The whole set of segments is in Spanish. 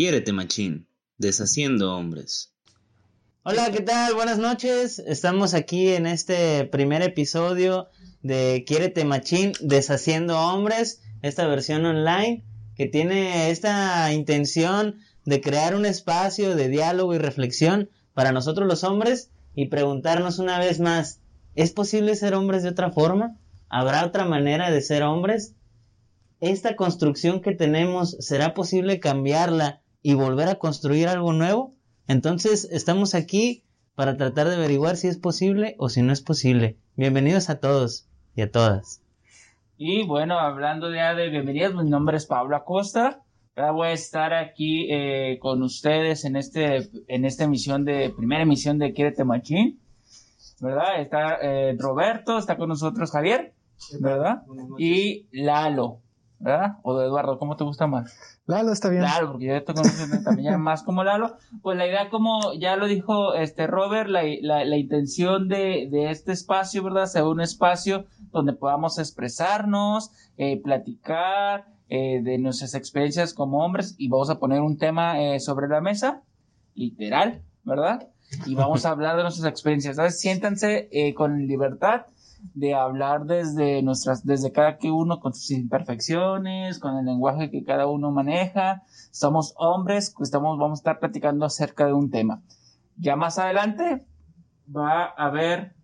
Quiérete Machín, deshaciendo hombres. Hola, ¿qué tal? Buenas noches. Estamos aquí en este primer episodio de Quiérete Machín, deshaciendo hombres, esta versión online que tiene esta intención de crear un espacio de diálogo y reflexión para nosotros los hombres y preguntarnos una vez más, ¿es posible ser hombres de otra forma? ¿Habrá otra manera de ser hombres? ¿Esta construcción que tenemos será posible cambiarla y volver a construir algo nuevo? Entonces estamos aquí para tratar de averiguar si es posible o si no es posible. Bienvenidos a todos y a todas. Y bueno, hablando ya de bienvenidas, mi nombre es Pablo Acosta. Ahora voy a estar aquí eh, con ustedes en este en esta emisión de primera emisión de Quiérete Machín, ¿verdad? Está eh, Roberto, está con nosotros Javier, ¿verdad? Y Lalo, ¿verdad? O de Eduardo, ¿cómo te gusta más? Lalo está bien. Lalo, porque yo te conozco también más como Lalo. Pues la idea, como ya lo dijo este Robert, la, la, la intención de, de, este espacio, ¿verdad? Sea un espacio donde podamos expresarnos, eh, platicar eh, de nuestras experiencias como hombres y vamos a poner un tema eh, sobre la mesa, literal, ¿verdad? Y vamos a hablar de nuestras experiencias. ¿sabes? Siéntanse eh, con libertad de hablar desde nuestras, desde cada que uno con sus imperfecciones, con el lenguaje que cada uno maneja. Somos hombres, estamos, vamos a estar platicando acerca de un tema. Ya más adelante va a haber,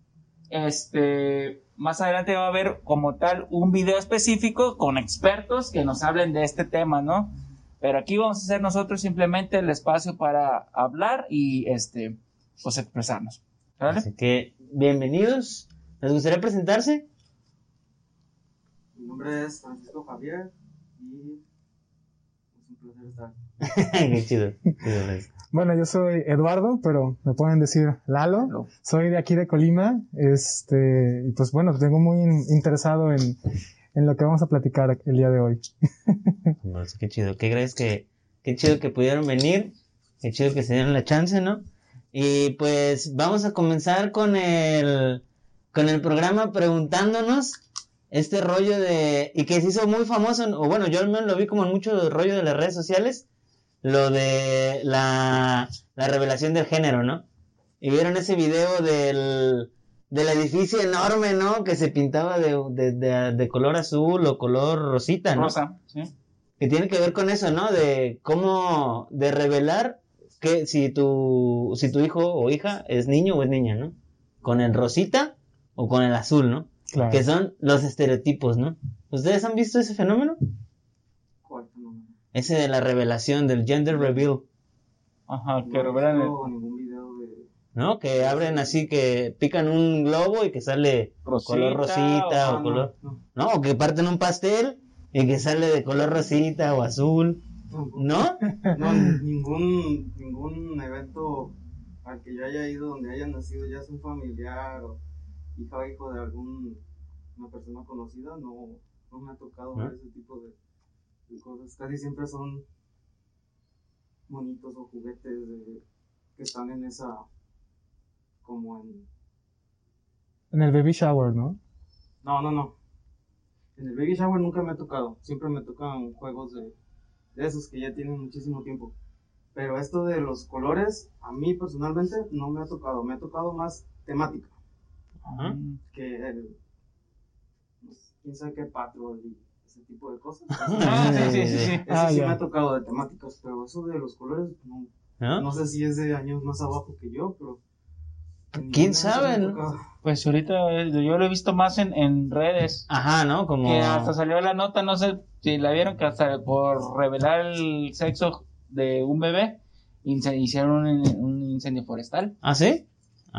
este, más adelante va a haber como tal un video específico con expertos que nos hablen de este tema, ¿no? Pero aquí vamos a hacer nosotros simplemente el espacio para hablar y, este, pues expresarnos. Así que, bienvenidos ¿Les gustaría presentarse? Mi nombre es Francisco Javier y es un placer estar. Qué chido. bueno, yo soy Eduardo, pero me pueden decir Lalo. Soy de aquí de Colima. Este, y pues bueno, tengo muy interesado en, en lo que vamos a platicar el día de hoy. pues, qué chido. ¿Qué crees que, qué chido que pudieron venir? Qué chido que se dieron la chance, ¿no? Y pues vamos a comenzar con el con el programa preguntándonos este rollo de, y que se hizo muy famoso, o bueno, yo al menos lo vi como en mucho rollo de las redes sociales, lo de la, la revelación del género, ¿no? Y vieron ese video del, del edificio enorme, ¿no? Que se pintaba de, de, de, de color azul o color rosita, ¿no? Rosa, sí. Que tiene que ver con eso, ¿no? De cómo, de revelar que si tu, si tu hijo o hija es niño o es niña, ¿no? Con el rosita o con el azul, ¿no? Claro. Que son los estereotipos, ¿no? ¿Ustedes han visto ese fenómeno? ¿Cuál fenómeno? Ese de la revelación, del gender reveal. Ajá, que revelan el... ningún video de... ¿No? Que abren así, que pican un globo y que sale Rosita, color rosita o, o color... no, No, o que parten un pastel y que sale de color rosita o azul. ¿No? No, ningún, ningún evento al que yo haya ido donde haya nacido ya es un familiar o hija hijo de algún una persona conocida, no, no me ha tocado ese tipo de, de cosas. Casi siempre son monitos o juguetes de- que están en esa, como en, En el baby shower, ¿no? no, no, no. En el baby shower nunca me ha tocado, siempre me tocan juegos de, de esos que ya tienen muchísimo tiempo. Pero esto de los colores, a mí personalmente no me ha tocado, me ha tocado más temática. Ajá. que el, pues, quién sabe qué patrol y ese tipo de cosas. Ah, sí, sí, sí, sí. Eso Ah, sí ya. me ha tocado de temáticas, pero eso de los colores, no, ¿No? no sé si es de años más abajo que yo, pero... ¿Quién sabe, no? Pues ahorita eh, yo lo he visto más en, en redes. Ajá, ¿no? Como... Que hasta salió la nota, no sé si la vieron, que hasta por revelar el sexo de un bebé, hicieron un, un incendio forestal. ¿Ah, sí?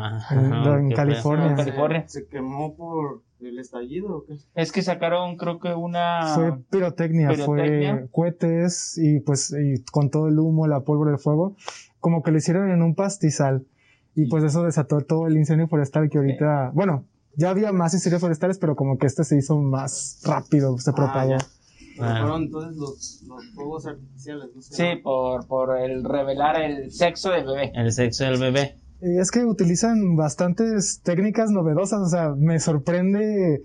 Ajá, En- en California. California. ¿Se, se quemó por el estallido o qué? Es que sacaron, creo que una. Fue pirotecnia, pirotecnia. fue cohetes y pues y con todo el humo, la pólvora del fuego, como que lo hicieron en un pastizal. Y pues eso desató todo el incendio forestal que ahorita, bueno, ya había más incendios forestales, pero como que este se hizo más rápido, se propagó. Ah. Pero Ah. fueron entonces los, los fuegos artificiales, ¿no? Sí, por, por el revelar el sexo del bebé. El sexo del bebé. Y es que utilizan bastantes técnicas novedosas, o sea, me sorprende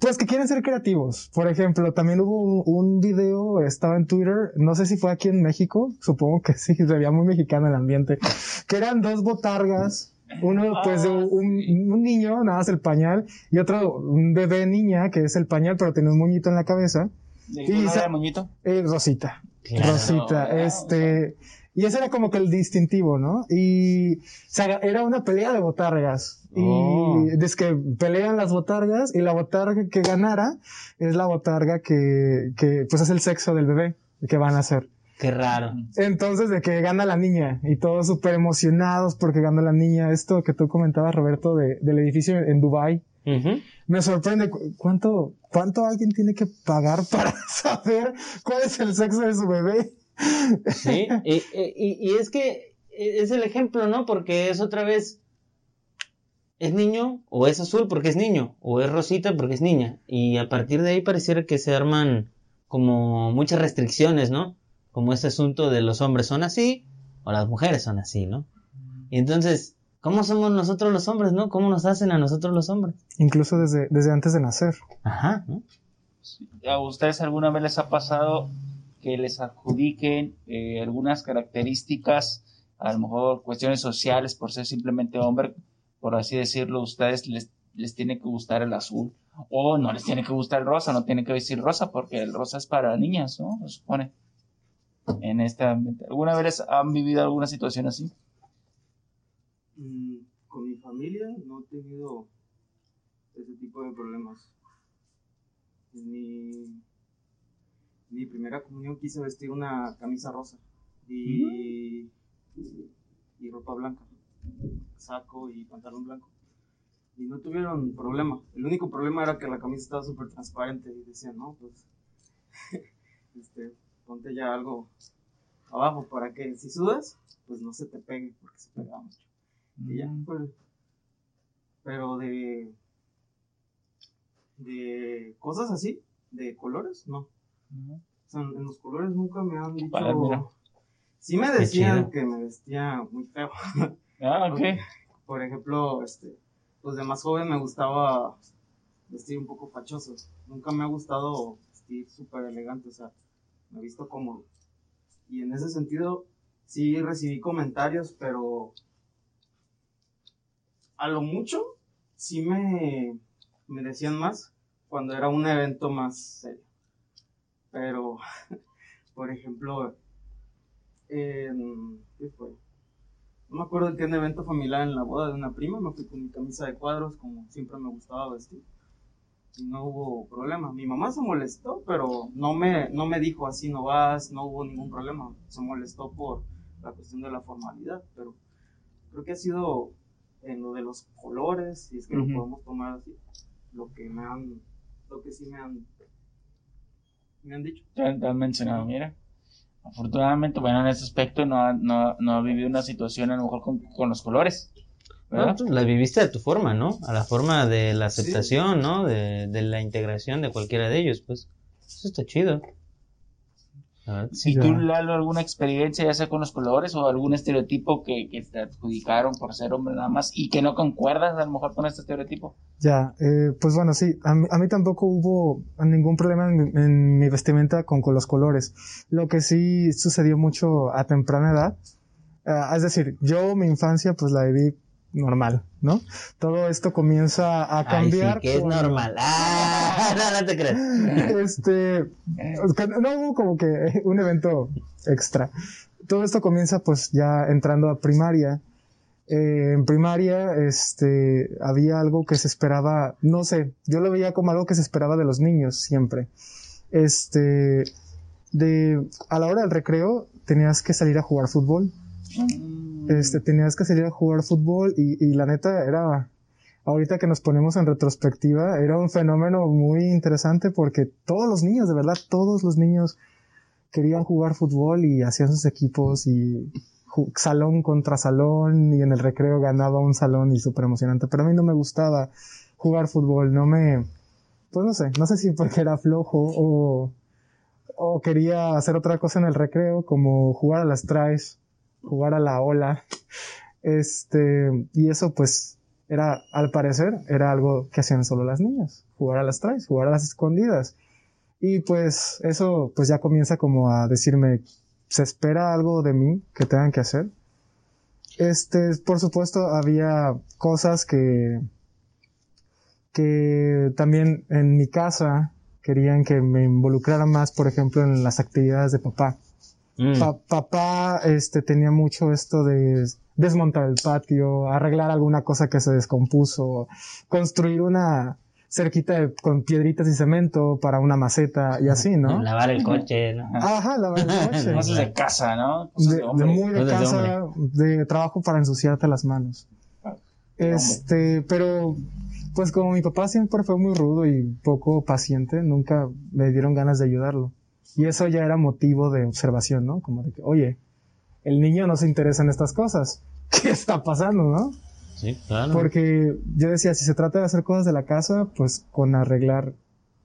Pues que quieren ser creativos. Por ejemplo, también hubo un, video, estaba en Twitter, no sé si fue aquí en México, supongo que sí, se veía muy mexicano el ambiente, que eran dos botargas, uno pues de un, un niño, nada más el pañal, y otro un bebé niña, que es el pañal, pero tiene un moñito en la cabeza. ¿De Y era el moñito? Eh, Rosita. Claro. Rosita, Ah, este, y ese era como que el distintivo, ¿no? Y se haga- era una pelea de botargas. Oh. Y es que pelean las botargas y la botarga que ganara es la botarga que, que pues es el sexo del bebé que van a hacer. Qué raro. Entonces, de que gana la niña y todos súper emocionados porque gana la niña. Esto que tú comentabas, Roberto, de, del edificio en Dubai me sorprende cu- cuánto, cuánto alguien tiene que pagar para saber cuál es el sexo de su bebé. Sí, y, y- y es que es el ejemplo, ¿no? Porque es otra vez, es niño, o es azul porque es niño, o es rosita porque es niña. Y a partir de ahí pareciera que se arman como muchas restricciones, ¿no? Como este asunto de los hombres son así, o las mujeres son así, ¿no? Y entonces, ¿cómo somos nosotros los hombres, no? ¿Cómo nos hacen a nosotros los hombres? Incluso desde, desde antes de nacer. Ajá, ¿no? ¿A ustedes alguna vez les ha pasado que les adjudiquen eh, algunas características, a lo mejor cuestiones sociales por ser simplemente hombre, por así decirlo, ustedes les, les tiene que gustar el azul? O no les tiene que gustar el rosa, no tiene que decir rosa, porque el rosa es para niñas, ¿no? Se supone. En este ambiente. ¿Alguna vez han vivido alguna situación así? Mm, con mi familia no he tenido ese tipo de problemas. Ni mi primera comunión quise vestir una camisa rosa y, y ropa blanca, saco y pantalón blanco. Y no tuvieron problema. El único problema era que la camisa estaba súper transparente y decían, no, pues, este, ponte ya algo abajo para que si sudas, pues no se te pegue, porque se pega mucho. Y ya, pues. Pero de. De cosas así, de colores, no. O sea, en los colores nunca me han dicho. Mira. Sí me decían que me vestía muy feo. Ah, ok. Por ejemplo, este, pues de más joven me gustaba vestir un poco fachoso. Nunca me ha gustado vestir súper elegante, o sea, me he visto cómodo. Y en ese sentido, sí recibí comentarios, pero a lo mucho, sí me, me decían más cuando era un evento más serio. Pero, por ejemplo, en, ¿qué fue? No me acuerdo que en un evento familiar en la boda de una prima, me fui con mi camisa de cuadros, como siempre me gustaba vestir. Y no hubo problema. Mi mamá se molestó, pero no me, no me dijo así no vas, no hubo ningún problema. Se molestó por la cuestión de la formalidad, pero creo que ha sido en lo de los colores, si es que Ujú. lo podemos tomar así, lo que me han, lo que sí me han, me han dicho. Te han, te han mencionado, mira. Afortunadamente, bueno, en ese aspecto no ha, no, no ha vivido una situación a lo mejor con, con los colores. No, pues la viviste a tu forma, ¿no? A la forma de la aceptación, ¿no? De, de la integración de cualquiera de ellos, pues. Eso está chido. La verdad, sí. ¿Y tú, Lalo, alguna experiencia, ya sea con los colores o algún estereotipo que, que te adjudicaron por ser hombre nada más y que no concuerdas a lo mejor con este estereotipo? Ya, eh, pues bueno, sí, a mí, a mí tampoco hubo ningún problema en, mi- en mi vestimenta con, con los colores. Lo que sí sucedió mucho a temprana edad, ah, es decir, yo mi infancia pues la viví normal, ¿no? Todo esto comienza a Ay, cambiar. sí, que es cuando- normal. Ah, no, no te creas. este, no hubo como que un evento extra. Todo esto comienza pues ya entrando a primaria. Eh, en primaria, este, había algo que se esperaba, no sé, yo lo veía como algo que se esperaba de los niños siempre. Este, a la hora del recreo tenías que salir a jugar fútbol. Este, tenías que salir a jugar fútbol y, y la neta era, ahorita que nos ponemos en retrospectiva, era un fenómeno muy interesante porque todos los niños, de verdad, todos los niños querían jugar fútbol y hacían sus equipos y salón contra salón y en el recreo ganaba un salón y súper emocionante, pero a mí no me gustaba jugar fútbol, no me, pues no sé, no sé si porque era flojo o, o quería hacer otra cosa en el recreo como jugar a las traes, jugar a la ola, este, y eso pues era, al parecer, era algo que hacían solo las niñas, jugar a las traes, jugar a las escondidas. Y pues eso pues ya comienza como a decirme, se espera algo de mí que tengan que hacer. Este, por supuesto, había cosas que, que también en mi casa querían que me involucrara más, por ejemplo, en las actividades de papá. Mm. Pa- papá este, tenía mucho esto de desmontar el patio, arreglar alguna cosa que se descompuso, construir una cerquita de- con piedritas y cemento para una maceta y así, ¿no? Lavar el coche, ¿no? Ajá, la verdad. sí. Cosas de casa, ¿no? Cosas De, de muy de Cosas casa, de trabajo para ensuciarte las manos. de Este, pero pues como mi papá siempre fue muy rudo y poco paciente, nunca me dieron ganas de ayudarlo. Y eso ya era motivo de observación, ¿no? Como de que, oye, el niño no se interesa en estas cosas. ¿Qué está pasando, no? Sí, claro. Porque yo decía, si se trata de hacer cosas de la casa, pues con arreglar,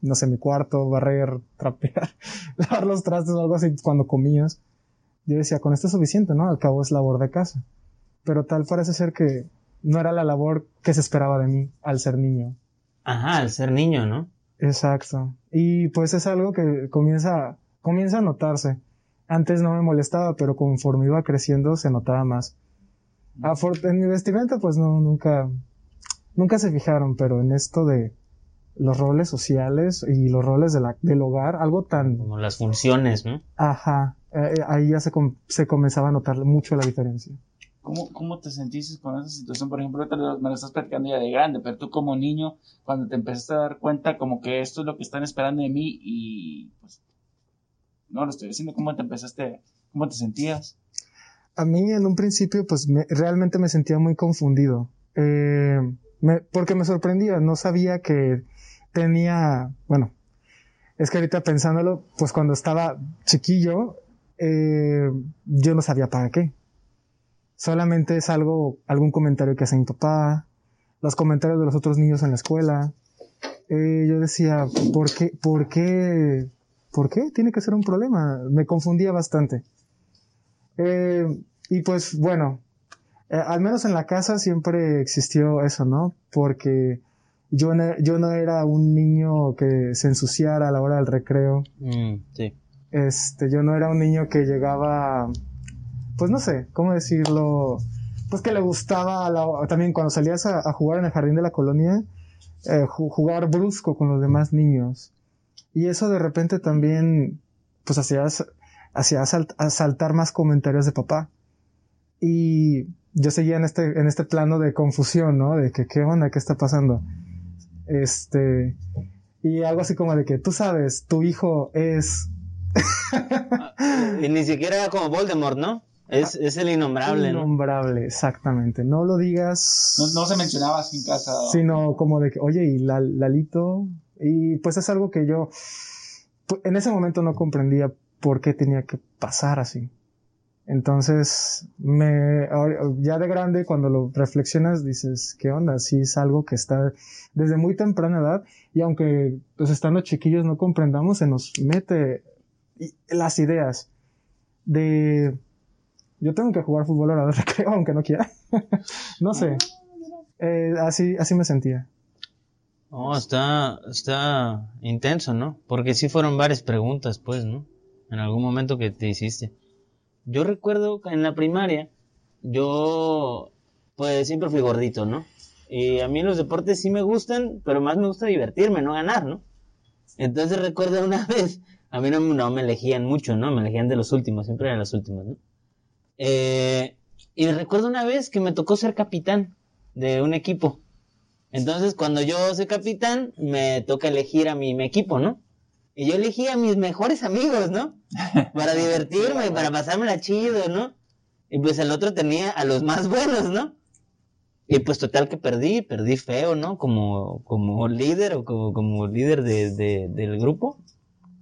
no sé, mi cuarto, barrer, trapear, lavar los trastes o algo así cuando comías. Yo decía, con esto es suficiente, ¿no? Al cabo es labor de casa. Pero tal parece ser que no era la labor que se esperaba de mí al ser niño. Ajá, al ser niño, ¿no? Exacto. Y pues es algo que comienza, comienza a notarse. Antes no me molestaba, pero conforme iba creciendo se notaba más. En mi vestimenta, pues no, nunca, nunca se fijaron, pero en esto de los roles sociales y los roles de la, del hogar, algo tan, Como las funciones, ¿no? ajá, eh, eh, ahí ya se, com- se comenzaba a notar mucho la diferencia. ¿Cómo, ¿Cómo te sentiste con esa situación? Por ejemplo, lo- me lo estás platicando ya de grande, pero tú como niño, cuando te empezaste a dar cuenta como que esto es lo que están esperando de mí y pues no lo estoy diciendo, ¿cómo te empezaste, cómo te sentías? A mí en un principio, pues me- realmente me sentía muy confundido. Eh, porque me sorprendía, no sabía que tenía, bueno, es que ahorita pensándolo, pues cuando estaba chiquillo, eh, yo no sabía para qué. Solamente es algo, algún comentario que hace mi papá, los comentarios de los otros niños en la escuela. Eh, yo decía, ¿por qué, por qué, por qué tiene que ser un problema? Me confundía bastante. Eh, y pues bueno, eh, al menos en la casa siempre existió eso, ¿no? Porque yo no, yo no era un niño que se ensuciara a la hora del recreo. Mm, sí. Este, yo no era un niño que llegaba, pues no sé, ¿cómo decirlo? Pues que le gustaba la- también cuando salías a, a jugar en el jardín de la colonia, eh, ju- jugar brusco con los demás niños. Y eso de repente también, pues hacía, hacía salt- saltar más comentarios de papá. Y yo seguía en este, en este plano de confusión, ¿no? De que, ¿qué onda? ¿Qué está pasando? Este, y algo así como de que, tú sabes, tu hijo es Y ni siquiera era como Voldemort, ¿no? Es, es el innombrable, ¿no? Innombrable, exactamente. No lo digas. No, no se mencionaba en casa. ¿no? Sino como de que, oye, y la- Lalito. Y pues es algo que yo en ese momento no comprendía por qué tenía que pasar así. Entonces, me, ya de grande, cuando lo reflexionas, dices, ¿qué onda? Sí es algo que está desde muy temprana edad y aunque pues estando chiquillos no comprendamos, se nos mete las ideas de yo tengo que jugar fútbol ahora de recreo aunque no quiera. no sé. Eh, así, así me sentía. Oh, está, está intenso, ¿no? Porque sí fueron varias preguntas, pues, ¿no? En algún momento que te hiciste. Yo recuerdo que en la primaria, yo, pues, siempre fui gordito, ¿no? Y a mí los deportes sí me gustan, pero más me gusta divertirme, no ganar, ¿no? Entonces recuerdo una vez, a mí no, no me elegían mucho, ¿no? Me elegían de los últimos, siempre eran los últimos, ¿no? Eh, y recuerdo una vez que me tocó ser capitán de un equipo. Entonces, cuando yo soy capitán, me toca elegir a mi, mi equipo, ¿no? Y yo elegí a mis mejores amigos, ¿no? Para divertirme, para pasármela chido, ¿no? Y pues el otro tenía a los más buenos, ¿no? Y pues total que perdí, perdí feo, ¿no? Como, como líder o como, como líder de, de- del grupo.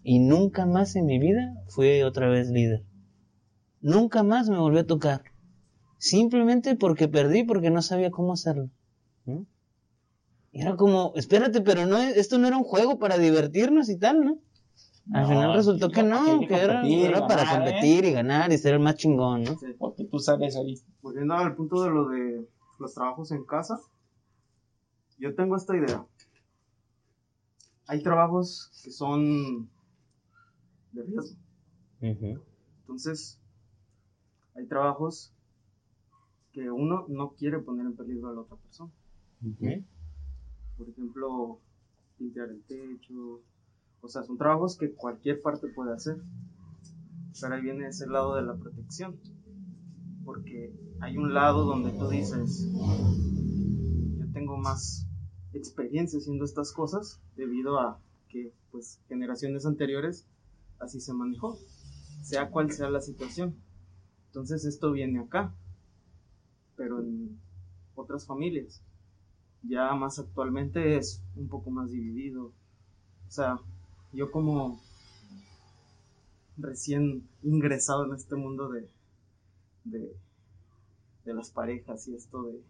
Y nunca más en mi vida fui otra vez líder. Nunca más me volvió a tocar. Simplemente porque perdí, porque no sabía cómo hacerlo. Y era como, espérate, pero no, esto no era un juego para divertirnos y tal, ¿no? Al No, final resultó que no, que que era, para ganar, ¿eh? competir y ganar y ser el más chingón, ¿no? Porque tú sales ahí. Volviendo al punto de lo de los trabajos en casa, yo tengo esta idea. Hay trabajos que son de riesgo. Entonces, hay trabajos que uno no quiere poner en peligro a la otra persona. Ujú. Por ejemplo, limpiar el techo. O sea, son trabajos que cualquier parte puede hacer. Pero ahí viene ese lado de la protección. Porque hay un lado donde tú dices, yo tengo más experiencia haciendo estas cosas debido a que pues generaciones anteriores así se manejó, sea cual sea la situación. Entonces esto viene acá, pero en otras familias. Ya más actualmente es un poco más dividido. O sea, yo como recién ingresado en este mundo de, de, de las parejas y esto de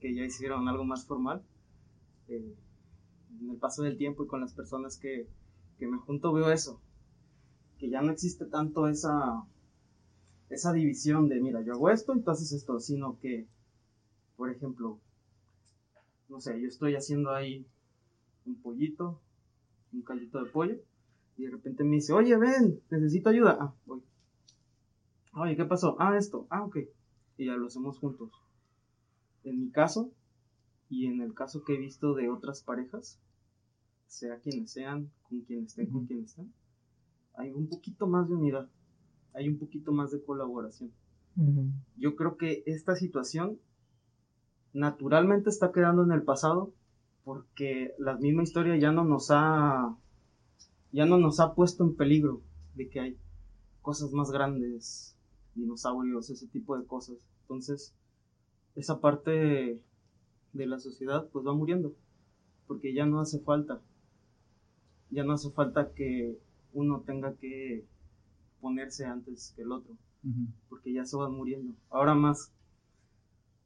que ya hicieron algo más formal, eh, en el paso del tiempo y con las personas que, que me junto veo eso, que ya no existe tanto esa, esa división de, mira, yo hago esto, entonces esto, sino que, por ejemplo, no sé, yo estoy haciendo ahí un pollito, un caldito de pollo, y de repente me dice, oye, ven, necesito ayuda. Ah, voy. Oye, ¿qué pasó? Ah, esto. Ah, ok. Y ya lo hacemos juntos. En mi caso, y en el caso que he visto de otras parejas, sea quienes sean, con quienes estén, con quienes estén, hay un poquito más de unidad, hay un poquito más de colaboración. Yo creo que esta situación naturalmente está quedando en el pasado porque la misma historia ya no nos ha ya no nos ha puesto en peligro de que hay cosas más grandes, dinosaurios, ese tipo de cosas. Entonces, esa parte de la sociedad pues va muriendo porque ya no hace falta. Ya no hace falta que uno tenga que ponerse antes que el otro porque ya se van muriendo. Ahora más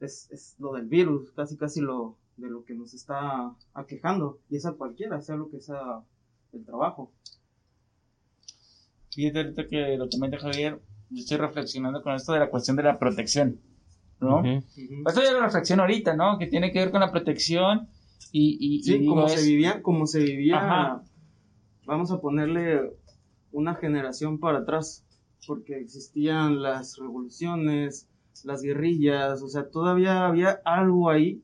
es, es lo del virus, casi casi lo de lo que nos está aquejando, y es a cualquiera, sea lo que sea el trabajo. Fíjate ahorita que lo comenta Javier, yo estoy reflexionando con esto de la cuestión de la protección, ¿no? Ujú. Ujú. Esto ya lo reflexiono ahorita, ¿no? Que tiene que ver con la protección y, y, Sí, como es- se vivía, como se vivía, Ajá. vamos a ponerle una generación para atrás, porque existían las revoluciones, las guerrillas, o sea, todavía había algo ahí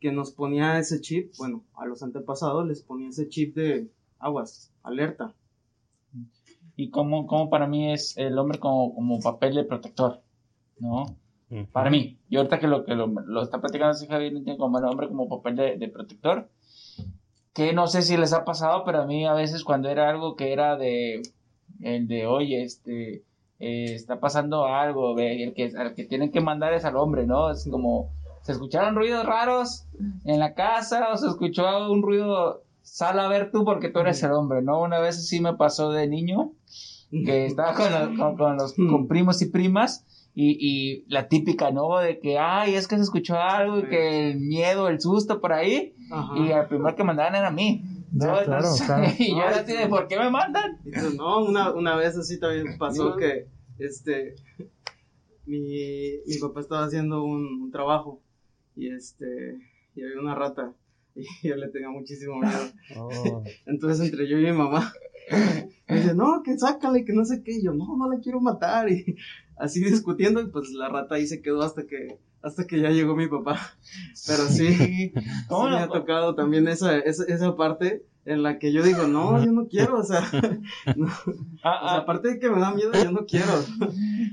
que nos ponía ese chip, bueno, a los antepasados les ponía ese chip de aguas, alerta. y cómo, cómo para mí es el hombre como, como papel de protector, ¿no? Para mí, y ahorita que lo que lo, lo está platicando así Javier, como el hombre como papel de, de protector, que no sé si les ha pasado, pero a mí a veces cuando era algo que era de, el de, oye, este, eh, está pasando algo, ve, el que, al que tienen que mandar es al hombre, ¿no? Es como, se escucharon ruidos raros en la casa o se escuchó un ruido, sal a ver tú porque tú eres el hombre, ¿no? Una vez sí me pasó de niño, que estaba con los, con, con los con primos y primas y, y la típica, ¿no? De que, ay, es que se escuchó algo y que el miedo, el susto por ahí Ajá. y al primero que mandaban era a mí. Ya, Yo, claro, entonces, claro. Y yo así de, ¿por qué me mandan? Y tú, no, una, una vez así también pasó No. que este mi, mi papá estaba haciendo un, un trabajo y este y había una rata y yo le tenía muchísimo miedo. Oh. Entonces entre yo y mi mamá me dice, no, que sácale, que no sé qué, y yo, no, no la quiero matar y así discutiendo y pues la rata ahí se quedó hasta que hasta que ya llegó mi papá. Pero sí, sí ¿Cómo me ha tocado también esa, esa, esa parte en la que yo digo, no, yo no quiero, o sea, no, Ah, o sea, ah, aparte de que me da miedo, yo no quiero.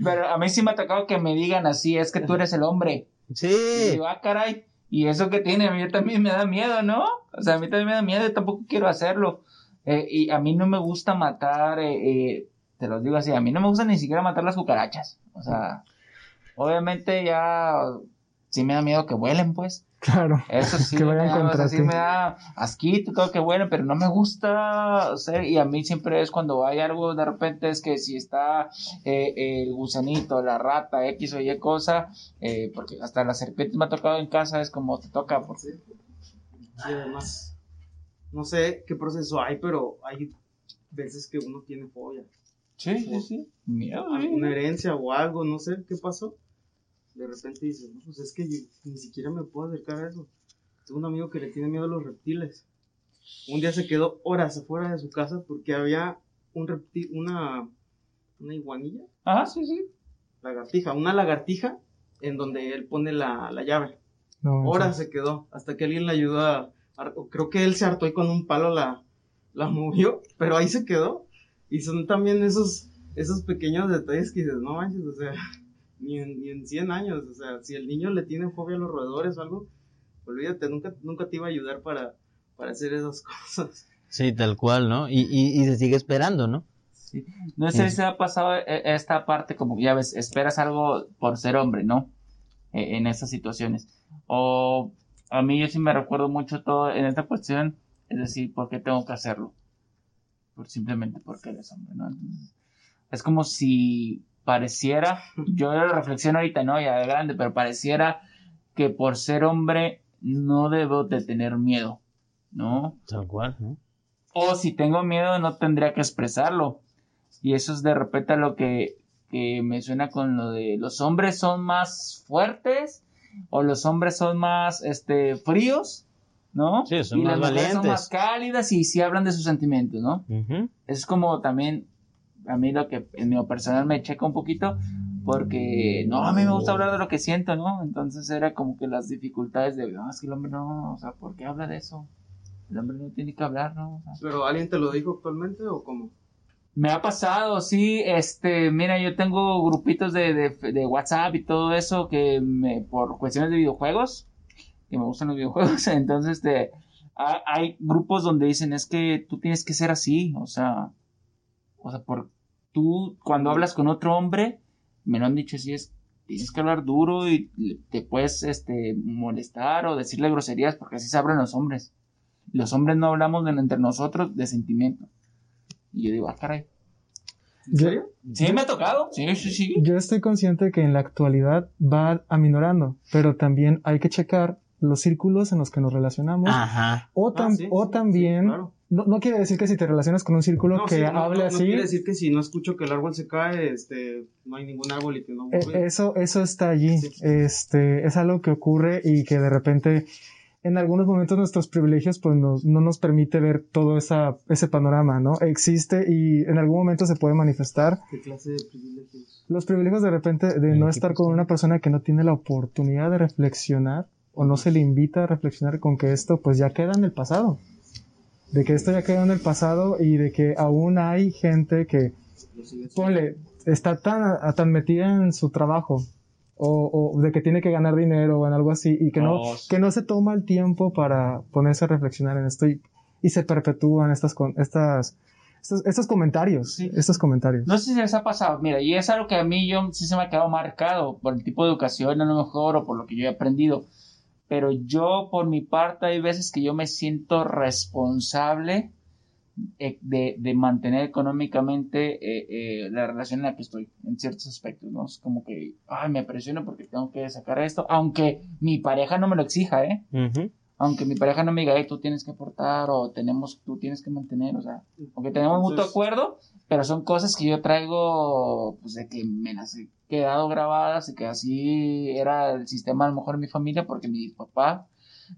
pero a mí sí me ha tocado que me digan así, es que tú eres el hombre. Y Sí. digo, ah, caray, y eso que tiene, a mí también me da miedo, ¿no? O sea, a mí también me da miedo y tampoco quiero hacerlo. Eh, y a mí no me gusta matar, eh, eh, te los digo así, a mí no me gusta ni siquiera matar las cucarachas. O sea, obviamente ya sí me da miedo que vuelen, pues. Claro. Eso sí, Que me vayan da, o sea, contra sí ti. me da asquito, todo que vuelen, pero no me gusta hacer, y a mí siempre es cuando hay algo, de repente es que si está eh, el gusanito, la rata, X o Y cosa, eh, porque hasta las serpientes me ha tocado en casa, es como te toca, porque Sí. Y además, no sé qué proceso hay, pero hay veces que uno tiene fobia. Sí, sí, sí, miedo, sí. Alguna herencia o algo, no sé qué pasó. De repente dices, no, pues es que yo ni siquiera me puedo acercar a eso. Tengo un amigo que le tiene miedo a los reptiles. Un día se quedó horas afuera de su casa porque había un reptil, una, una iguanilla, Ajá, sí, sí. lagartija, una lagartija en donde él pone la, la llave. No. Horas se quedó hasta que alguien le ayudó a, a- creo que él se hartó y con un palo la, la movió, pero ahí se quedó. Y son también esos, esos pequeños detalles que dices, no manches, o sea, ni en, ni en 100 años, o sea, si el niño le tiene fobia a los roedores o algo, olvídate, nunca, nunca te iba a ayudar para, para hacer esas cosas. Sí, tal cual, ¿no? Y, y, y se sigue esperando, ¿no? Sí. No sé si se ha pasado eh, esta parte, como ya ves, esperas algo por ser hombre, ¿no? Eh, en estas situaciones. O a mí yo sí me recuerdo mucho todo en esta cuestión, es decir, ¿por qué tengo que hacerlo? Por, simplemente porque eres hombre, ¿no? Entonces, es como si pareciera, yo lo reflexiono ahorita, ¿no? Ya de grande, pero pareciera que por ser hombre no debo de tener miedo, ¿no? Tal cual, ¿no? O si tengo miedo, no tendría que expresarlo. Y eso es de repente lo que, que me suena con lo de los hombres son más fuertes o los hombres son más este, fríos, ¿no? Sí, son y más las mujeres son valientes. más cálidas y sí hablan de sus sentimientos, ¿no? Eso es como también a mí lo que en mi personal me checa un poquito porque no, a mí me gusta hablar de lo que siento, ¿no? Entonces era como que las dificultades de, no, es que el hombre no, o sea, ¿por qué habla de eso? El hombre no tiene que hablar, ¿no? O sea, Pero ¿alguien te lo dijo actualmente o cómo? me ha pasado, sí, este, mira, yo tengo grupitos de, de, de WhatsApp y todo eso que me, por cuestiones de videojuegos, que me gustan los videojuegos, entonces, este, ha- hay grupos donde dicen, es que tú tienes que ser así, o sea, o sea, por, tú, cuando hablas con otro hombre, me lo han dicho así, es, tienes que hablar duro y te puedes, este, molestar o decirle groserías, porque así se hablan los hombres. Los hombres no hablamos de, entre nosotros de sentimiento. Y yo digo, ah, caray. ¿En Yo- serio? Sí, me ha tocado. Sí, sí, sí. Yo estoy consciente que en la actualidad va aminorando, pero también hay que checar los círculos en los que nos relacionamos. Ajá. O, tam- Ah, sí, o sí, también, sí, claro. no, no quiere decir que si te relacionas con un círculo No, que sí, no, hable no, no así, quiere decir que si no escucho que el árbol se cae, este, no hay ningún árbol y que no eh, eso, eso está allí. Sí. Este, es algo que ocurre y que de repente en algunos momentos nuestros privilegios pues nos- no nos permite ver todo esa, ese panorama, ¿no? Existe y en algún momento se puede manifestar. ¿Qué clase de privilegios? Los privilegios de repente de no estar con una persona que no tiene la oportunidad de reflexionar o no se le invita a reflexionar con que esto pues ya queda en el pasado. De que esto ya quedó en el pasado y de que aún hay gente que, ponle, está tan, tan metida en su trabajo o, o de que tiene que ganar dinero o en algo así y que no, Oh, sí. que no se toma el tiempo para ponerse a reflexionar en esto y, y se perpetúan estas, con- estas, estos, estos comentarios, Sí. estos comentarios. No sé si les ha pasado, mira, y es algo que a mí yo sí se me ha quedado marcado por el tipo de educación a lo mejor o por lo que yo he aprendido. Pero yo por mi parte hay veces que yo me siento responsable eh, de, de mantener económicamente eh, eh, la relación en la que estoy, en ciertos aspectos, ¿no? Es como que, ay, me presiono porque tengo que sacar esto, aunque mi pareja no me lo exija, ¿eh? Aunque mi pareja no me diga, "Ey, tú tienes que aportar o tenemos, tú tienes que mantener, o sea, aunque tenemos mutuo Entonces- acuerdo, pero son cosas que yo traigo, pues de que me las quedado grabadas y que así era el sistema a lo mejor en mi familia, porque mi papá,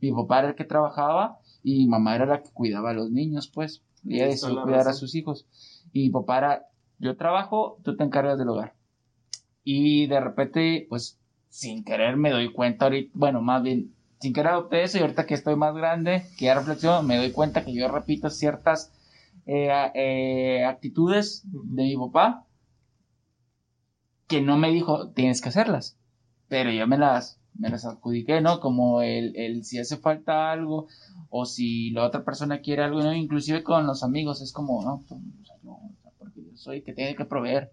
mi papá era el que trabajaba y mi mamá era la que cuidaba a los niños, pues, y ella decidió cuidar a sus hijos. Y mi papá era, yo trabajo, tú te encargas del hogar. Y de repente, pues, sin querer me doy cuenta ahorita, bueno, más bien, sin querer adopté eso y ahorita que estoy más grande, que ya reflexiono, me doy cuenta que yo repito ciertas eh, eh, actitudes de mi papá que no me dijo, tienes que hacerlas, pero yo me las, me las adjudiqué, ¿no? Como el, el si hace falta algo o si la otra persona quiere algo, ¿no? Inclusive con los amigos es como, no, pues, o o sea, porque yo soy el que tiene que proveer.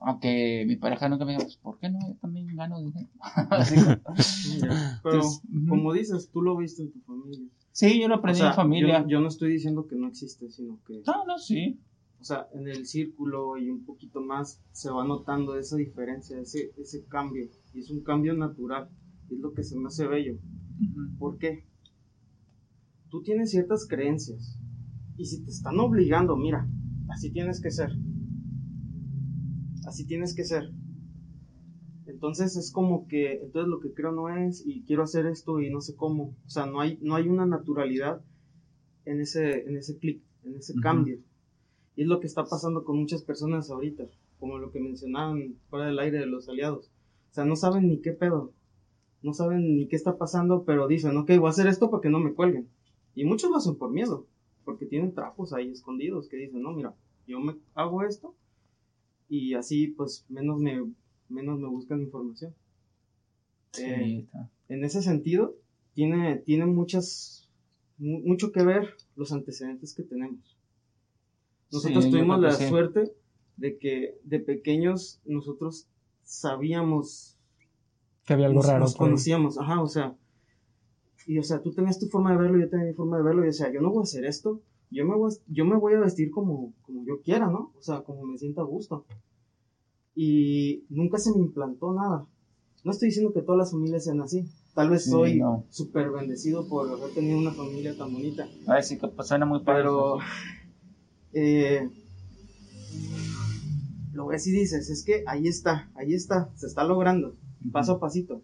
Aunque mi pareja nunca me dijo, pues, ¿por qué no? Yo también gano dinero. Pero, Entonces, como dices, tú lo viste en tu familia. Sí, yo lo O aprendí sea, en familia. Yo, yo no estoy diciendo que no existe, sino que, No, no, sí. O sea, en el círculo y un poquito más se va notando esa diferencia, ese, ese cambio. Y es un cambio natural. Es lo que se me hace bello. Ujú. ¿Por qué? Tú tienes ciertas creencias. Y si te están obligando, mira, así tienes que ser. Así tienes que ser. Entonces es como que, entonces lo que creo no es y quiero hacer esto y no sé cómo. O sea, no hay, no hay una naturalidad en ese, en ese clic, en ese cambio. Y es lo que está pasando con muchas personas ahorita, como lo que mencionaban fuera del aire de los aliados. O sea, no saben ni qué pedo, no saben ni qué está pasando, pero dicen, ok, voy a hacer esto para que no me cuelguen. Y muchos lo hacen por miedo, porque tienen trapos ahí escondidos que dicen, no, mira, yo me hago esto y así pues menos me, menos me buscan información. Eh, Sí, está. en ese sentido, tiene, tiene muchas, mu- mucho que ver los antecedentes que tenemos. Nosotros Sí, tuvimos la sí. suerte de que de pequeños nosotros sabíamos, Que había algo nos, raro. nos ahí. conocíamos, ajá, o sea, y o sea, tú tenías tu forma de verlo, yo tenía mi forma de verlo, y o sea, yo no voy a hacer esto, yo me voy a, yo me voy a vestir como, como yo quiera, ¿no? O sea, como me sienta a gusto. Y nunca se me implantó nada. No estoy diciendo que todas las familias sean así. Tal vez soy no. súper bendecido por haber tenido una familia tan bonita. Ay, sí, que pues, suena muy padre. Pero eh, lo ves y dices, es que ahí está, ahí está, se está logrando, paso a pasito.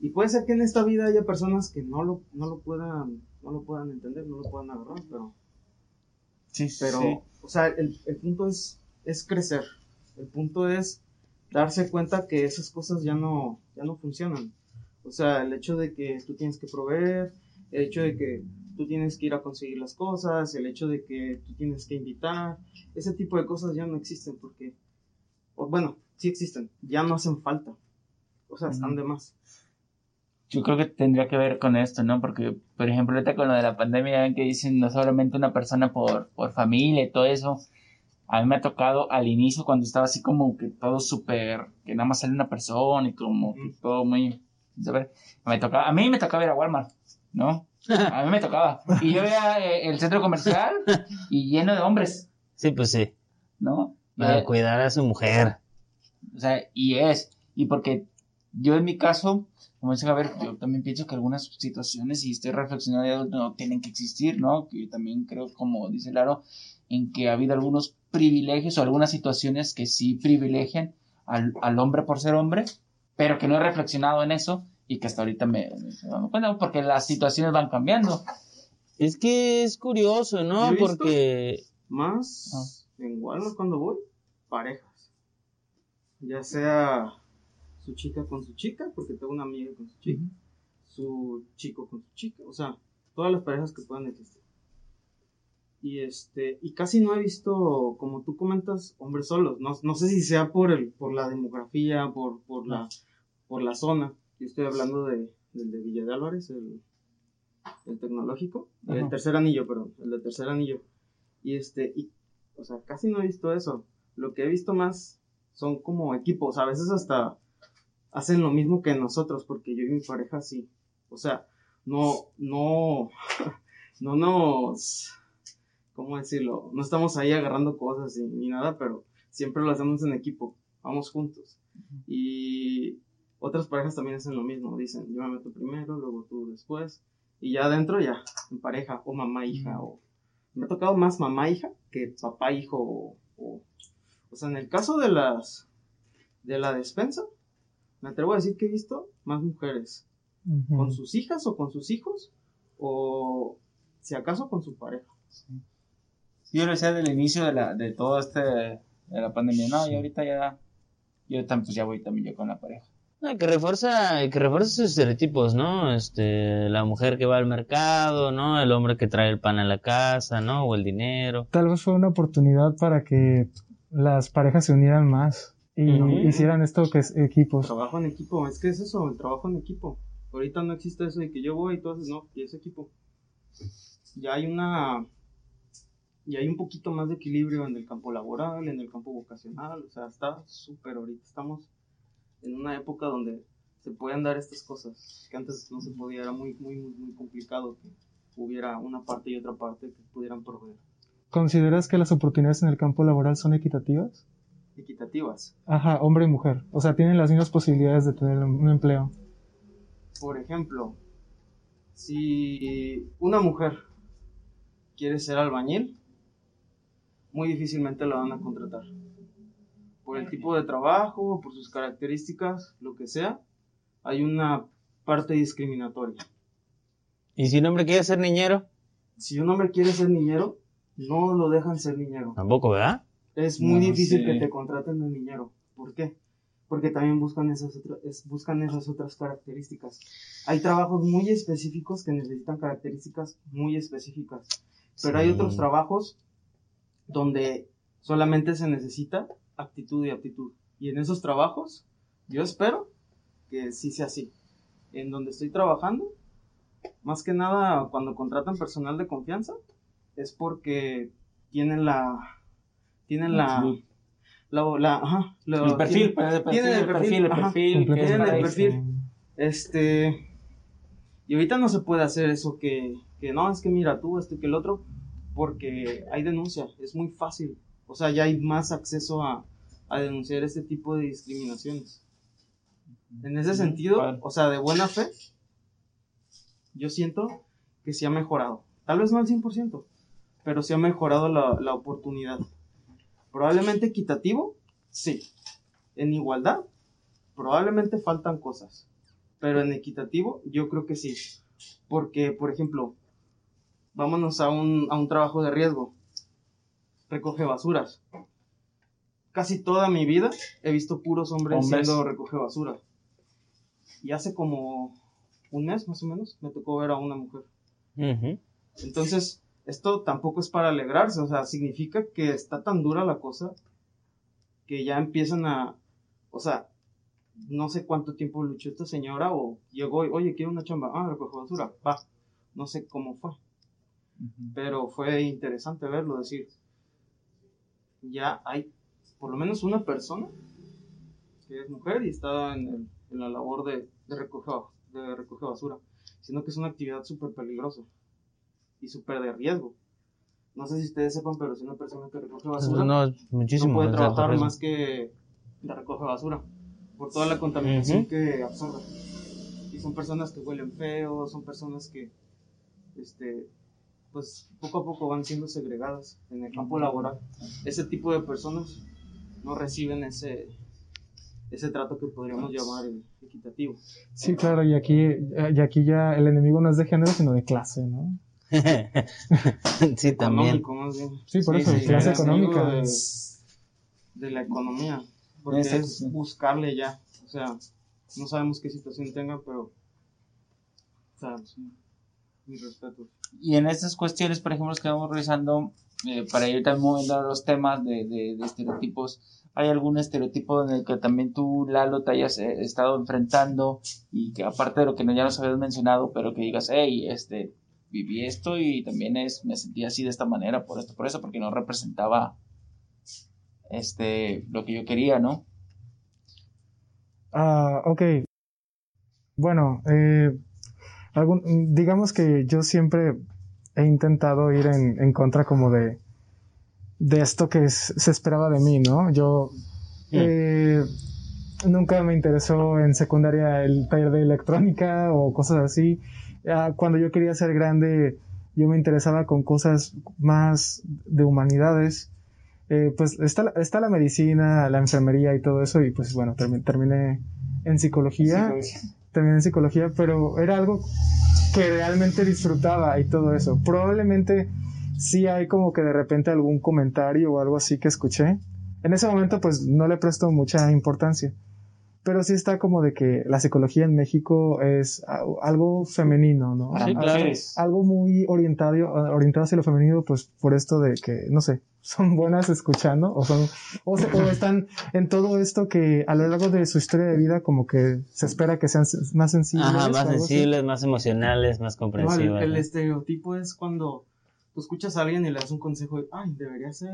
Y puede ser que en esta vida haya personas que no lo, no lo puedan, no lo puedan entender, no lo puedan agarrar, pero, Sí, pero, sí. o sea, el, el punto es, es crecer. El punto es darse cuenta que esas cosas ya no, ya no funcionan. O sea, el hecho de que tú tienes que proveer, el hecho de que tú tienes que ir a conseguir las cosas, el hecho de que tú tienes que invitar, ese tipo de cosas ya no existen porque, o bueno, sí existen, ya no hacen falta. O sea, están de más. Yo creo que tendría que ver con esto, ¿no? Porque, por ejemplo, ahorita con lo de la pandemia, que dicen no solamente una persona por, por familia y todo eso. A mí me ha tocado al inicio cuando estaba así como que todo súper, que nada más sale una persona y como que todo muy, ¿sabes? Me tocaba, a mí me tocaba ir a Walmart, ¿no? A mí me tocaba. Y yo veía eh, el centro comercial y lleno de hombres, Sí, pues sí. ¿no? Para Eh, cuidar a su mujer. O sea, y es, y porque yo en mi caso, como dicen, a ver, yo también pienso que algunas situaciones, y estoy reflexionando de adulto, no tienen que existir, ¿no? Que yo también creo, como dice Laro, en que ha habido algunos privilegios o algunas situaciones que sí privilegian al, al hombre por ser hombre, pero que no he reflexionado en eso y que hasta ahorita me, me dando cuenta, porque las situaciones van cambiando. Es que es curioso, ¿no? Yo he visto- Porque Más en Walmart cuando voy, parejas. Ya sea su chica con su chica, porque tengo una amiga con su chica, su chico con su chica, o sea, todas las parejas que puedan existir. Y este, y casi no he visto, como tú comentas, hombres solos. No, no sé si sea por el, por la demografía, por, por la, por la zona. Yo estoy hablando de, del de Villa de Álvarez, el, el tecnológico, el Ajá. tercer anillo, perdón, el de tercer anillo. Y este, y, o sea, casi no he visto eso. Lo que he visto más son como equipos, a veces hasta hacen lo mismo que nosotros, porque yo y mi pareja sí. O sea, no, no, no nos, ¿cómo decirlo? No estamos ahí agarrando cosas y- ni nada, pero siempre lo hacemos en equipo, vamos juntos. Y otras parejas también hacen lo mismo, dicen, yo me meto primero, luego tú después, y ya adentro ya, en pareja, o mamá, hija, o... Me ha tocado más mamá, hija, que papá, hijo, o... O, o sea, en el caso de las... de la despensa, me atrevo a decir que he visto más mujeres con sus hijas o con sus hijos, o si acaso con su pareja. Yo lo decía del inicio de la, de todo este, de la pandemia, no, y ahorita ya, yo también, pues ya voy también yo con la pareja. No, que refuerza, que refuerza sus estereotipos, ¿no? Este, la mujer que va al mercado, ¿no? El hombre que trae el pan a la casa, ¿no? O el dinero. Tal vez fue una oportunidad para que las parejas se unieran más y hicieran esto que es equipos. Trabajo en equipo, es que es eso, el trabajo en equipo. Ahorita no existe eso de que yo voy y tú haces, no, y es equipo. Ya hay una. Y hay un poquito más de equilibrio en el campo laboral, en el campo vocacional, o sea, está súper ahorita. Estamos en una época donde se pueden dar estas cosas, que antes no se podía, era muy, muy, muy, complicado que hubiera una parte y otra parte que pudieran proveer. ¿Consideras que las oportunidades en el campo laboral son equitativas? Equitativas. Ajá, hombre y mujer. O sea, tienen las mismas posibilidades de tener un empleo. Por ejemplo, si una mujer quiere ser albañil, muy difícilmente la van a contratar. Por el tipo de trabajo, por sus características, lo que sea, hay una parte discriminatoria. ¿Y si un hombre quiere ser niñero? Si un hombre quiere ser niñero, no lo dejan ser niñero. Tampoco, ¿verdad? Es muy No, difícil sí. que te contraten de niñero. ¿Por qué? Porque también buscan esas, otra- es- buscan esas otras características. Hay trabajos muy específicos que necesitan características muy específicas. Pero hay otros trabajos donde solamente se necesita actitud y aptitud. Y en esos trabajos, yo espero que sí sea así. En donde estoy trabajando, más que nada cuando contratan personal de confianza, es porque tienen la tienen la la, la- ajá, lo- El perfil, tienen- pues, el perfil, tienen el perfil, el perfil, que tienen el perfil. eso. Este. Y ahorita no se puede hacer eso que, que no, es que mira tú, este que el otro, porque hay denuncia, es muy fácil. O sea, ya hay más acceso a, a denunciar este tipo de discriminaciones. En ese sentido, o sea, de buena fe, yo siento que se ha mejorado. Tal vez no al 100%, pero se ha mejorado la, la oportunidad. Probablemente equitativo, sí. En igualdad, probablemente faltan cosas. Pero en equitativo, yo creo que sí. Porque, por ejemplo, vámonos a un, a un trabajo de riesgo. Recoge basuras. Casi toda mi vida he visto puros hombres, Hombres. siendo recoge basura. Y hace como un mes más o menos me tocó ver a una mujer. Entonces, esto tampoco es para alegrarse, o sea, significa que está tan dura la cosa que ya empiezan a, o sea, no sé cuánto tiempo luchó esta señora o llegó y, oye, quiero una chamba, ah, recojo basura, va, no sé cómo fue, pero fue interesante verlo, decir, ya hay por lo menos una persona que es mujer y está en, el- en la labor de, de, recoger, de recoger basura, sino que es una actividad súper peligrosa y súper de riesgo. No sé si ustedes sepan, pero si una persona que recoge basura No, no, muchísimo. puede es de alto trabajar más que de recoge basura por toda la contaminación Ujú. que absorbe. Y son personas que huelen feo, son personas que, este, pues poco a poco van siendo segregadas en el campo laboral. Ese tipo de personas no reciben ese ese trato que podríamos llamar equitativo. Sí, claro, y aquí, y aquí ya el enemigo no es de género, sino de clase, ¿no? sí, también. Económico, más bien. Sí, por eso, sí, clase económica. de- la economía. Porque es es- buscarle ya. O sea, no sabemos qué situación tenga, pero. O sea, mi respeto. Y en estas cuestiones, por ejemplo, que vamos revisando, eh, para ir también moviendo los temas de, de- de estereotipos, ¿hay algún estereotipo en el que también tú, Lalo, te hayas eh, estado enfrentando y que aparte de lo que ya nos habías mencionado, pero que digas, hey, este, viví esto y también es, me sentí así de esta manera, por esto, por eso, porque no representaba este, lo que yo quería, ¿no? Ah, ok. Bueno, eh, algún- digamos que yo siempre he intentado ir en, en contra como de, de esto que es- se esperaba de mí, ¿no? Yo eh, nunca me interesó en secundaria el taller de electrónica o cosas así. Ya cuando yo quería ser grande, yo me interesaba con cosas más de humanidades. Eh, pues está, la- está la medicina, la enfermería y todo eso, y pues bueno, termi- terminé en psicología, terminé en psicología, pero era algo que realmente disfrutaba y todo eso. Probablemente sí hay como que de repente algún comentario o algo así que escuché. En ese momento pues no le presto mucha importancia. Pero sí está como de que la psicología en México es algo femenino, ¿no? Sí, claro. mujeres. Algo muy orientado, orientado hacia lo femenino, pues por esto de que, no sé, son buenas escuchando o son, o, se- o están en todo esto que a lo largo de su historia de vida como que se espera que sean más sensibles. Ajá, más así. sensibles, más emocionales, más No, el, comprensivas. el ¿no? estereotipo es cuando tú escuchas a alguien y le das un consejo y, ay, debería ser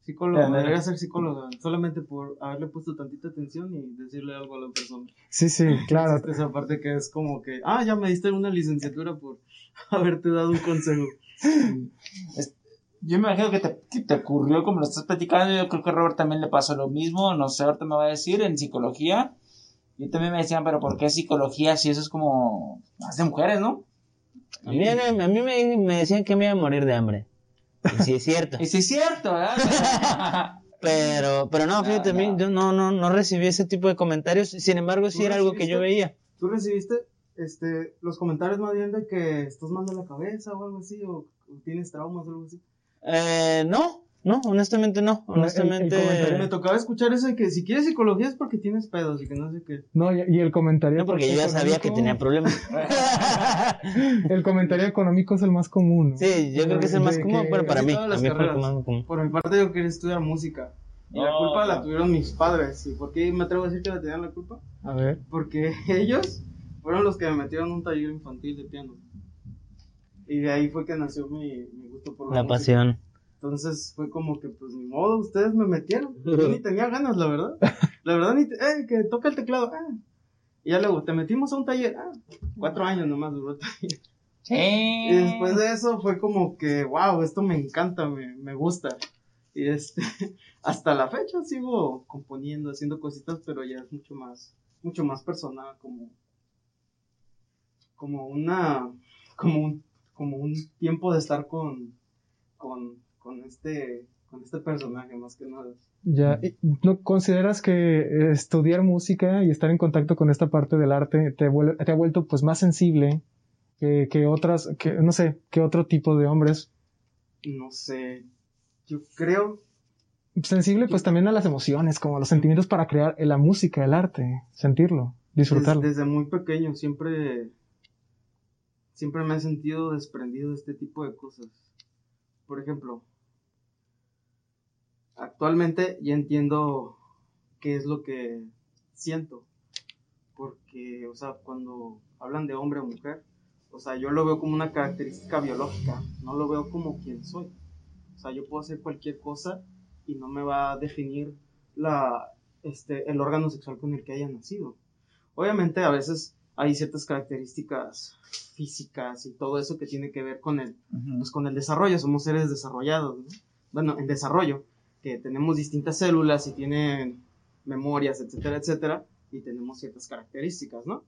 psicólogo, debería ser psicóloga, solamente por haberle puesto tantita atención y decirle algo a la persona. Sí, sí, claro. Esa parte que es como que, ah, ya me diste una licenciatura por haberte dado un consejo. Yo me imagino que te, que te ocurrió como lo estás platicando. Yo creo que a Robert también le pasó lo mismo. No sé, ahorita me va a decir en psicología. Yo también me decían, pero ¿por qué psicología si eso es como más de mujeres, no? A mí, a mí me, me decían que me iba a morir de hambre. Y sí es cierto. Y sí es cierto, ¿verdad? Pero, pero no, fíjate, a mí no. yo no, no, no recibí ese tipo de comentarios. Sin embargo, sí ¿Tú era algo que yo veía. ¿Tú recibiste este, los comentarios más bien de que estás mal de la cabeza o algo así? ¿O, o tienes traumas o algo así? Eh, no, no, honestamente no. el- el Honestamente. Me tocaba escuchar eso de que si quieres psicología es porque tienes pedos y que no sé qué. No, y, y el comentario. no, porque yo ya sabía que tenía problemas. El comentario económico es el más común. ¿no? Sí, yo creo que es el más común, que- pero para mí, a mí fue el carreras. más común. Por mi parte yo quería estudiar música. Y la culpa la tuvieron mis padres. ¿Y por qué me atrevo a decir que la tenían la culpa? A ver. Porque ellos fueron los que me metieron un taller infantil de piano. Y de ahí fue que nació mi, mi gusto por la, La música. pasión. Entonces fue como que, pues ni modo, ustedes me metieron. Yo ni tenía ganas, la verdad. La verdad, ni te- eh, que toca el teclado. Ah. Y ya luego, te metimos a un taller. Ah, cuatro años nomás duró el taller. Sí. Y después de eso fue como que, wow, esto me encanta, me, me gusta. Y este, hasta la fecha sigo componiendo, haciendo cositas, pero ya es mucho más, mucho más personal, como, como una, como un, como un tiempo de estar con, con, con este, con este personaje más que nada. Ya, ¿y ¿no consideras que estudiar música y estar en contacto con esta parte del arte te, te ha vuelto pues más sensible que, que otras, que no sé, que otro tipo de hombres? No sé, yo creo Sensible pues también a las emociones, como a los sentimientos para crear la música, el arte, sentirlo, disfrutarlo. Des- desde muy pequeño siempre, siempre me he sentido desprendido de este tipo de cosas. Por ejemplo, actualmente ya entiendo qué es lo que siento. Porque, o sea, cuando hablan de hombre o mujer, o sea, yo lo veo como una característica biológica, no lo veo como quien soy. O sea, yo puedo hacer cualquier cosa y no me va a definir la, este, el órgano sexual con el que haya nacido. Obviamente a veces hay ciertas características físicas y todo eso que tiene que ver con el, pues con el desarrollo, somos seres desarrollados, ¿no? bueno, en desarrollo, que tenemos distintas células y tienen memorias, etcétera, etcétera, y tenemos ciertas características, ¿no?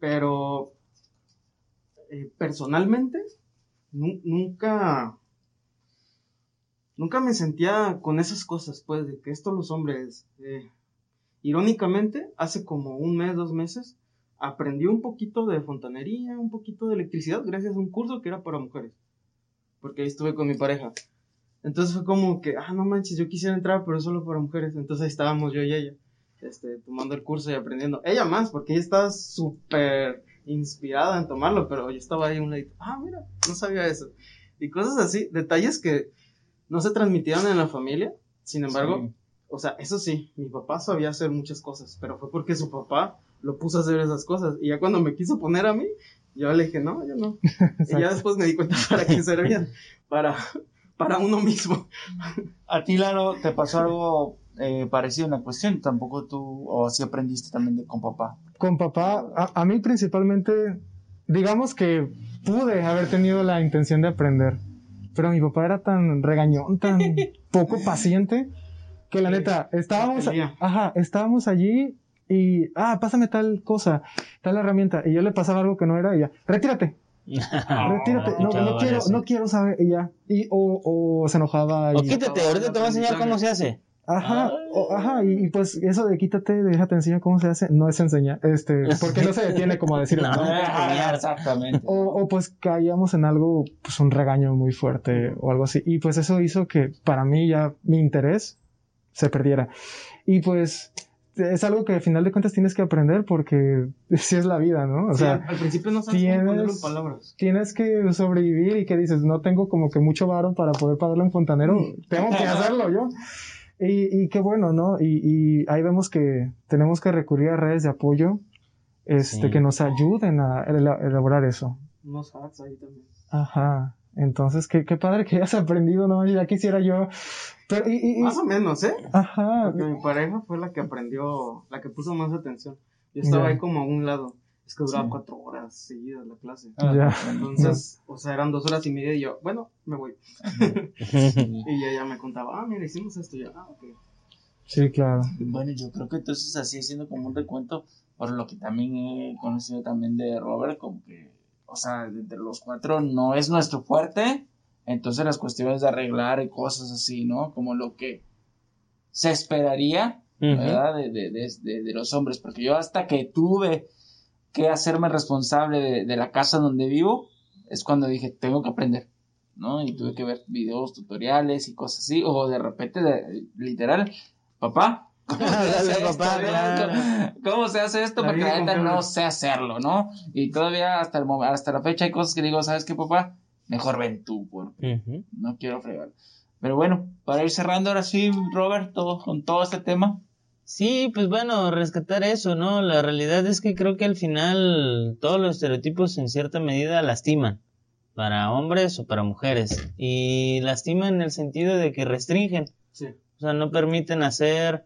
Pero eh, personalmente nu- nunca nunca me sentía con esas cosas, pues, de que esto los hombres, eh, irónicamente, hace como un mes, dos meses, aprendí un poquito de fontanería, un poquito de electricidad, gracias a un curso que era para mujeres, porque ahí estuve con mi pareja. Entonces fue como que, ah, no manches, yo quisiera entrar, pero solo para mujeres. Entonces ahí estábamos yo y ella, este, tomando el curso y aprendiendo. Ella más, porque ella estaba súper inspirada en tomarlo, pero yo estaba ahí un ladito, ah, mira, no sabía eso. Y cosas así, detalles que no se transmitieron en la familia, sin embargo, Sí. o sea, eso sí, mi papá sabía hacer muchas cosas, pero fue porque su papá lo puso a hacer esas cosas. Y ya cuando me quiso poner a mí, yo le dije, no, yo no. y ya después me di cuenta para qué servían, para, para uno mismo. A ti, Lalo, te pasó algo eh, parecido en la cuestión. Tampoco tú, o así aprendiste también de, con papá. Con papá, a, a mí principalmente, digamos que pude haber tenido la intención de aprender, pero mi papá era tan regañón, tan poco paciente, que la neta, estábamos, ajá, estábamos allí y, ah, pásame tal cosa, tal herramienta, y yo le pasaba algo que no era y ya, retírate, retírate, no, no quiero, no quiero saber, y ya, y, o, o se enojaba y, O quítate, ahorita te voy a enseñar cómo se hace. Ajá, o- ajá, y, y pues eso de quítate, déjate enseñar cómo se hace, no es enseñar, este, porque no se detiene como a decir, No. "No". Exactamente. O, o pues caíamos en algo, pues un regaño muy fuerte o algo así. Y pues eso hizo que para mí ya mi interés se perdiera. Y pues es algo que al final de cuentas tienes que aprender porque si es la vida, ¿no? O Sí, sea, al principio no sabes tienes- ponerlo en palabras. tienes que sobrevivir y que dices, no tengo como que mucho varo para poder pagarle a un fontanero, tengo que hacerlo yo. Y, y qué bueno, ¿no? Y, y ahí vemos que tenemos que recurrir a redes de apoyo este, Sí. que nos ayuden a ela- elaborar eso. Unos hacks ahí también. Ajá. Entonces, qué, qué padre que hayas aprendido, ¿no? Ya quisiera yo. Pero, y, y- Más o menos, ¿eh? ajá. Porque mi pareja fue la que aprendió, la que puso más atención. Yo estaba Ya. ahí como a un lado. Es que duraba Sí. cuatro horas seguidas la clase. Ah, Ya. Entonces, o sea, eran dos horas y media y yo, bueno, me voy. Y ella ya me contaba, ah, mira, hicimos esto. Y yo, ah, ok. Sí, claro. Bueno, yo creo que entonces así haciendo como un recuento, por lo que también he conocido también de Robert, como que, o sea, de los cuatro no es nuestro fuerte, entonces las cuestiones de arreglar y cosas así, ¿no? Como lo que se esperaría, Ujú. ¿verdad? De, de, de, de- los hombres, porque yo hasta que tuve que hacerme responsable de, la casa donde vivo, es cuando dije, tengo que aprender, ¿no? Y tuve que ver videos, tutoriales y cosas así, o de repente, literal, papá, ¿cómo se hace esto? papá. ¿Cómo- ¿Cómo se hace esto? Porque la neta no sé hacerlo, ¿no? Y todavía hasta, el, hasta la fecha hay cosas que digo, ¿sabes qué, papá? Mejor ven tú, porque no quiero fregar. Pero bueno, para ir cerrando ahora sí, Robert, todo, con todo este tema. Sí, pues bueno, rescatar eso, ¿no? La realidad es que creo que al final todos los estereotipos en cierta medida lastiman, para hombres o para mujeres, y lastiman en el sentido de que restringen, Sí. o sea, no permiten hacer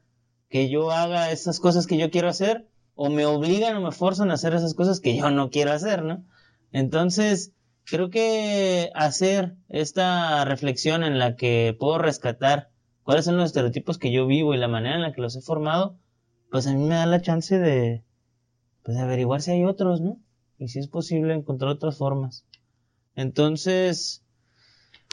que yo haga esas cosas que yo quiero hacer, o me obligan o me forzan a hacer esas cosas que yo no quiero hacer, ¿no? Entonces, creo que hacer esta reflexión en la que puedo rescatar cuáles son los estereotipos que yo vivo y la manera en la que los he formado, pues a mí me da la chance de, pues, de averiguar si hay otros, ¿no? Y si es posible encontrar otras formas. Entonces,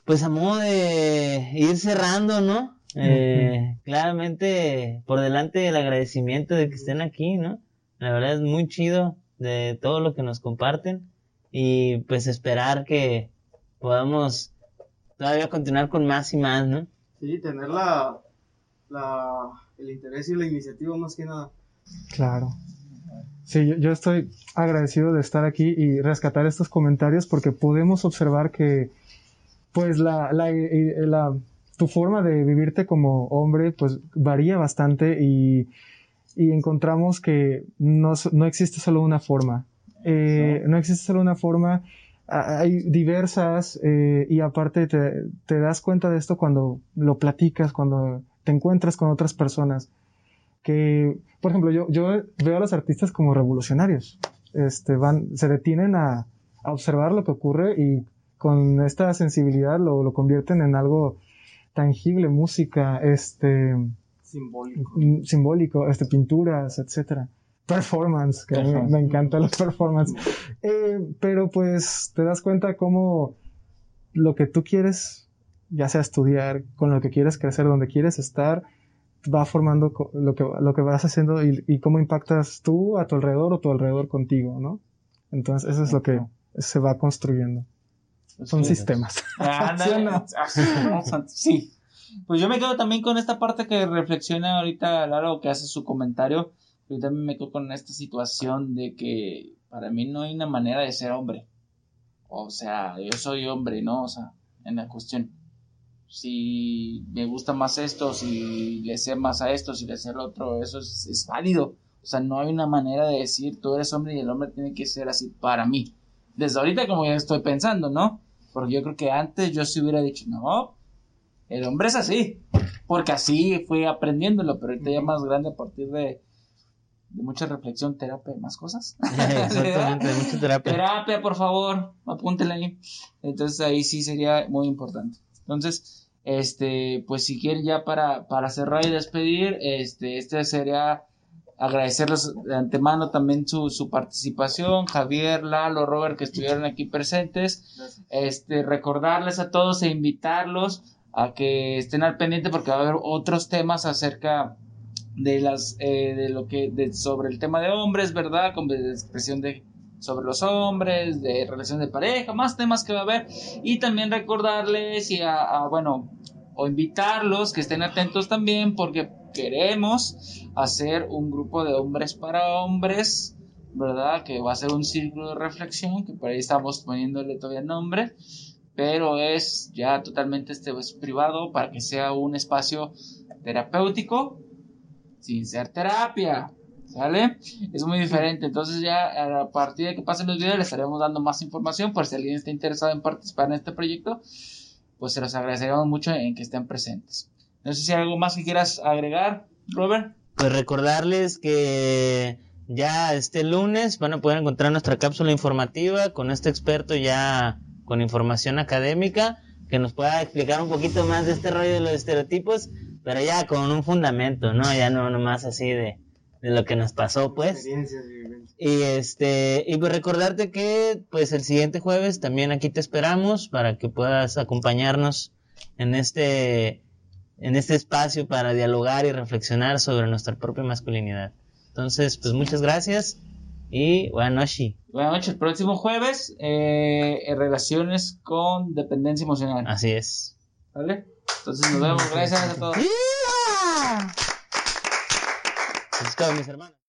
pues a modo de ir cerrando, ¿no? Eh, claramente por delante el agradecimiento de que estén aquí, ¿no? La verdad es muy chido de todo lo que nos comparten y pues esperar que podamos todavía continuar con más y más, ¿no? Sí, tener la, la, el interés y la iniciativa más que nada. Claro. Sí, yo, yo estoy agradecido de estar aquí y rescatar estos comentarios porque podemos observar que, pues, la, la, eh, la- tu forma de vivirte como hombre, pues, varía bastante y, y encontramos que no, no existe solo una forma. Eh, no existe solo una forma, hay diversas eh, y aparte te, te das cuenta de esto cuando lo platicas, cuando te encuentras con otras personas que, por ejemplo, yo, yo veo a los artistas como revolucionarios. Este, van, se detienen a, a observar lo que ocurre y con esta sensibilidad lo, lo convierten en algo tangible, música, este, Simbólico. mm, simbólico, este, pinturas, etcétera. Performance, que a mí me, me encantan los performance. Eh, pero pues te das cuenta cómo lo que tú quieres, ya sea estudiar, con lo que quieres crecer, donde quieres estar, va formando lo que, lo que vas haciendo y, y cómo impactas tú a tu alrededor o tu alrededor contigo, ¿no? Entonces eso es lo que se va construyendo. Son sistemas. Ah, Sí. Pues yo me quedo también con esta parte que reflexiona ahorita Lalo, que hace su comentario. Yo también me quedo con esta situación de que para mí no hay una manera de ser hombre. O sea, yo soy hombre, ¿no? O sea, en la cuestión. Si me gusta más esto, si le sé más a esto, si le sé al otro, eso es, es válido. O sea, no hay una manera de decir tú eres hombre y el hombre tiene que ser así para mí. Desde ahorita como ya estoy pensando, ¿no? Porque yo creo que antes yo sí hubiera dicho, no, el hombre es así. Porque así fui aprendiéndolo, pero ahorita ya más grande a partir de, de mucha reflexión, terapia y más cosas. Exactamente, de mucha terapia. Terapia, por favor, apúntele ahí. Entonces ahí sí sería muy importante. Entonces, este, pues si quieren ya para, para cerrar y despedir, este, este sería agradecerles de antemano también su, su participación, Javier, Lalo, Robert, que estuvieron aquí presentes. Este, recordarles a todos e invitarlos a que estén al pendiente porque va a haber otros temas acerca de las eh, de lo que de, sobre el tema de hombres, ¿verdad? Con de expresión de sobre los hombres, de relación de pareja, más temas que va a haber y también recordarles y a, a, bueno, o invitarlos que estén atentos también porque queremos hacer un grupo de hombres para hombres, ¿verdad? Que va a ser un círculo de reflexión, que por ahí estamos poniéndole todavía nombre, pero es ya totalmente este es privado para que sea un espacio terapéutico sin ser terapia. ¿Sale? Es muy diferente. Entonces ya a partir de que pasen los videos les estaremos dando más información por si alguien está interesado en participar en este proyecto. Pues se los agradeceríamos mucho en que estén presentes. No sé si hay algo más que quieras agregar, Robert. Pues recordarles que ya este lunes van a poder encontrar nuestra cápsula informativa con este experto ya con información académica que nos pueda explicar un poquito más de este rollo de los estereotipos, pero ya con un fundamento, ¿no? Ya no nomás así de, de lo que nos pasó, pues. Y vivencias. Y este, y pues recordarte que pues el siguiente jueves también aquí te esperamos para que puedas acompañarnos en este en este espacio para dialogar y reflexionar sobre nuestra propia masculinidad. Entonces, pues muchas gracias y buenas noches. Buenas noches. El próximo jueves, eh, en relaciones con dependencia emocional. Así es. ¿Vale? Entonces nos vemos. Gracias a todos. Go, mis hermanos.